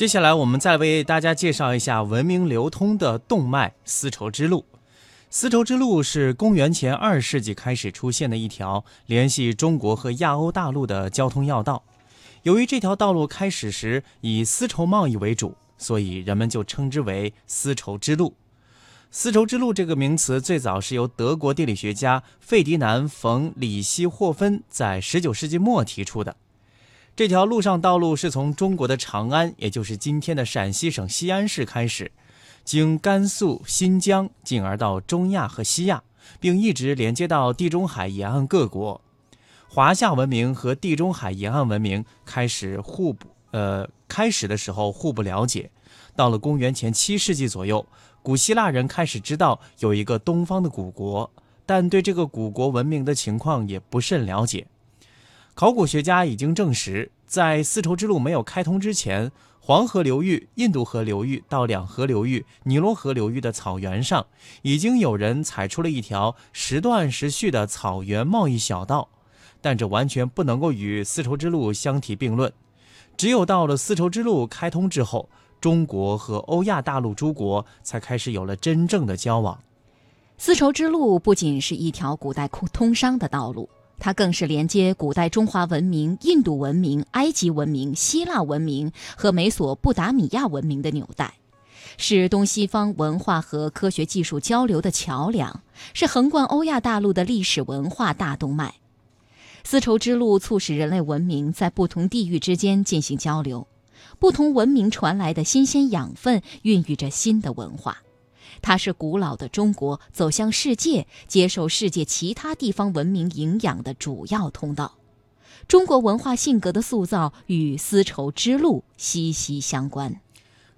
接下来，我们再为大家介绍一下文明流通的动脉——丝绸之路。丝绸之路是公元前二世纪开始出现的一条联系中国和亚欧大陆的交通要道。由于这条道路开始时以丝绸贸易为主，所以人们就称之为丝绸之路。丝绸之路这个名词最早是由德国地理学家费迪南·冯·里希霍芬在19世纪末提出的。这条陆上道路是从中国的长安，也就是今天的陕西省西安市开始，经甘肃、新疆，进而到中亚和西亚，并一直连接到地中海沿岸各国。华夏文明和地中海沿岸文明开始互不呃开始的时候互不了解，到了公元前七世纪左右，古希腊人开始知道有一个东方的古国，但对这个古国文明的情况也不甚了解。考古学家已经证实，在丝绸之路没有开通之前，黄河流域、印度河流域到两河流域、尼罗河流域的草原上，已经有人踩出了一条时断时续的草原贸易小道。但这完全不能够与丝绸之路相提并论。只有到了丝绸之路开通之后，中国和欧亚大陆诸国才开始有了真正的交往。丝绸之路不仅是一条古代通商的道路。它更是连接古代中华文明、印度文明、埃及文明、希腊文明和美索不达米亚文明的纽带，是东西方文化和科学技术交流的桥梁，是横贯欧亚大陆的历史文化大动脉。丝绸之路促使人类文明在不同地域之间进行交流，不同文明传来的新鲜养分孕育着新的文化。它是古老的中国走向世界、接受世界其他地方文明营养的主要通道。中国文化性格的塑造与丝绸之路息息相关。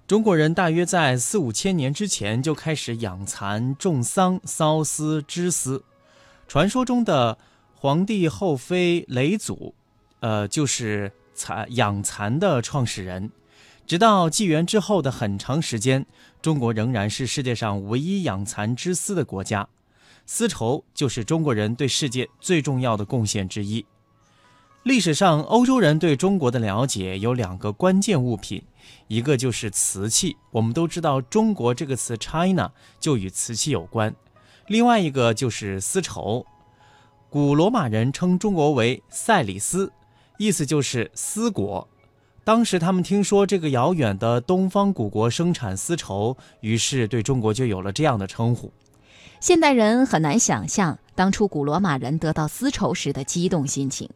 中国人大约在四五千年之前就开始养蚕、种桑、缫丝、织丝。传说中的皇帝后妃嫘祖，呃，就是蚕养蚕的创始人。直到纪元之后的很长时间，中国仍然是世界上唯一养蚕织丝的国家。丝绸就是中国人对世界最重要的贡献之一。历史上，欧洲人对中国的了解有两个关键物品，一个就是瓷器。我们都知道“中国”这个词 “China” 就与瓷器有关。另外一个就是丝绸。古罗马人称中国为塞里斯，意思就是丝国。当时他们听说这个遥远的东方古国生产丝绸，于是对中国就有了这样的称呼。现代人很难想象当初古罗马人得到丝绸时的激动心情。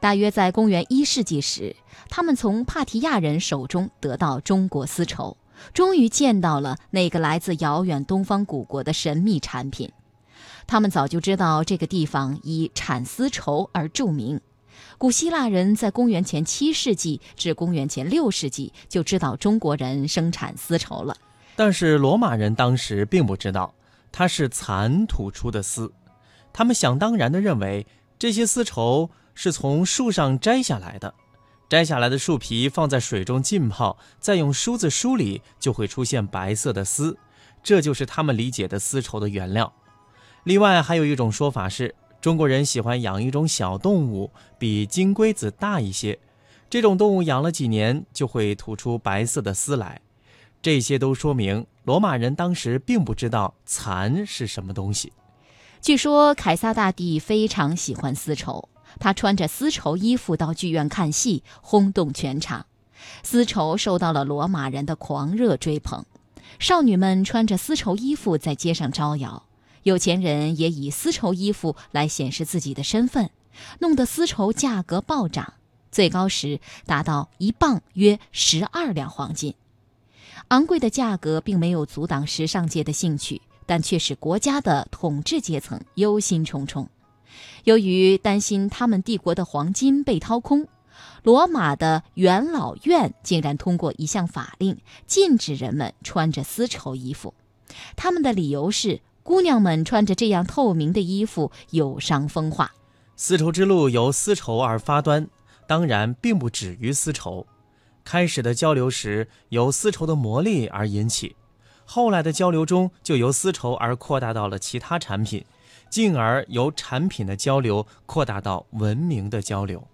大约在公元一世纪时，他们从帕提亚人手中得到中国丝绸，终于见到了那个来自遥远东方古国的神秘产品。他们早就知道这个地方以产丝绸而著名。古希腊人在公元前七世纪至公元前六世纪就知道中国人生产丝绸了，但是罗马人当时并不知道它是蚕吐出的丝，他们想当然地认为这些丝绸是从树上摘下来的，摘下来的树皮放在水中浸泡，再用梳子梳理就会出现白色的丝，这就是他们理解的丝绸的原料。另外还有一种说法是。中国人喜欢养一种小动物，比金龟子大一些。这种动物养了几年，就会吐出白色的丝来。这些都说明罗马人当时并不知道蚕是什么东西。据说凯撒大帝非常喜欢丝绸，他穿着丝绸衣服到剧院看戏，轰动全场。丝绸受到了罗马人的狂热追捧，少女们穿着丝绸衣服在街上招摇。有钱人也以丝绸衣服来显示自己的身份，弄得丝绸价格暴涨，最高时达到一磅约十二两黄金。昂贵的价格并没有阻挡时尚界的兴趣，但却使国家的统治阶层忧心忡忡。由于担心他们帝国的黄金被掏空，罗马的元老院竟然通过一项法令，禁止人们穿着丝绸衣服。他们的理由是。姑娘们穿着这样透明的衣服，有伤风化。丝绸之路由丝绸而发端，当然并不止于丝绸。开始的交流时由丝绸的魔力而引起，后来的交流中就由丝绸而扩大到了其他产品，进而由产品的交流扩大到文明的交流。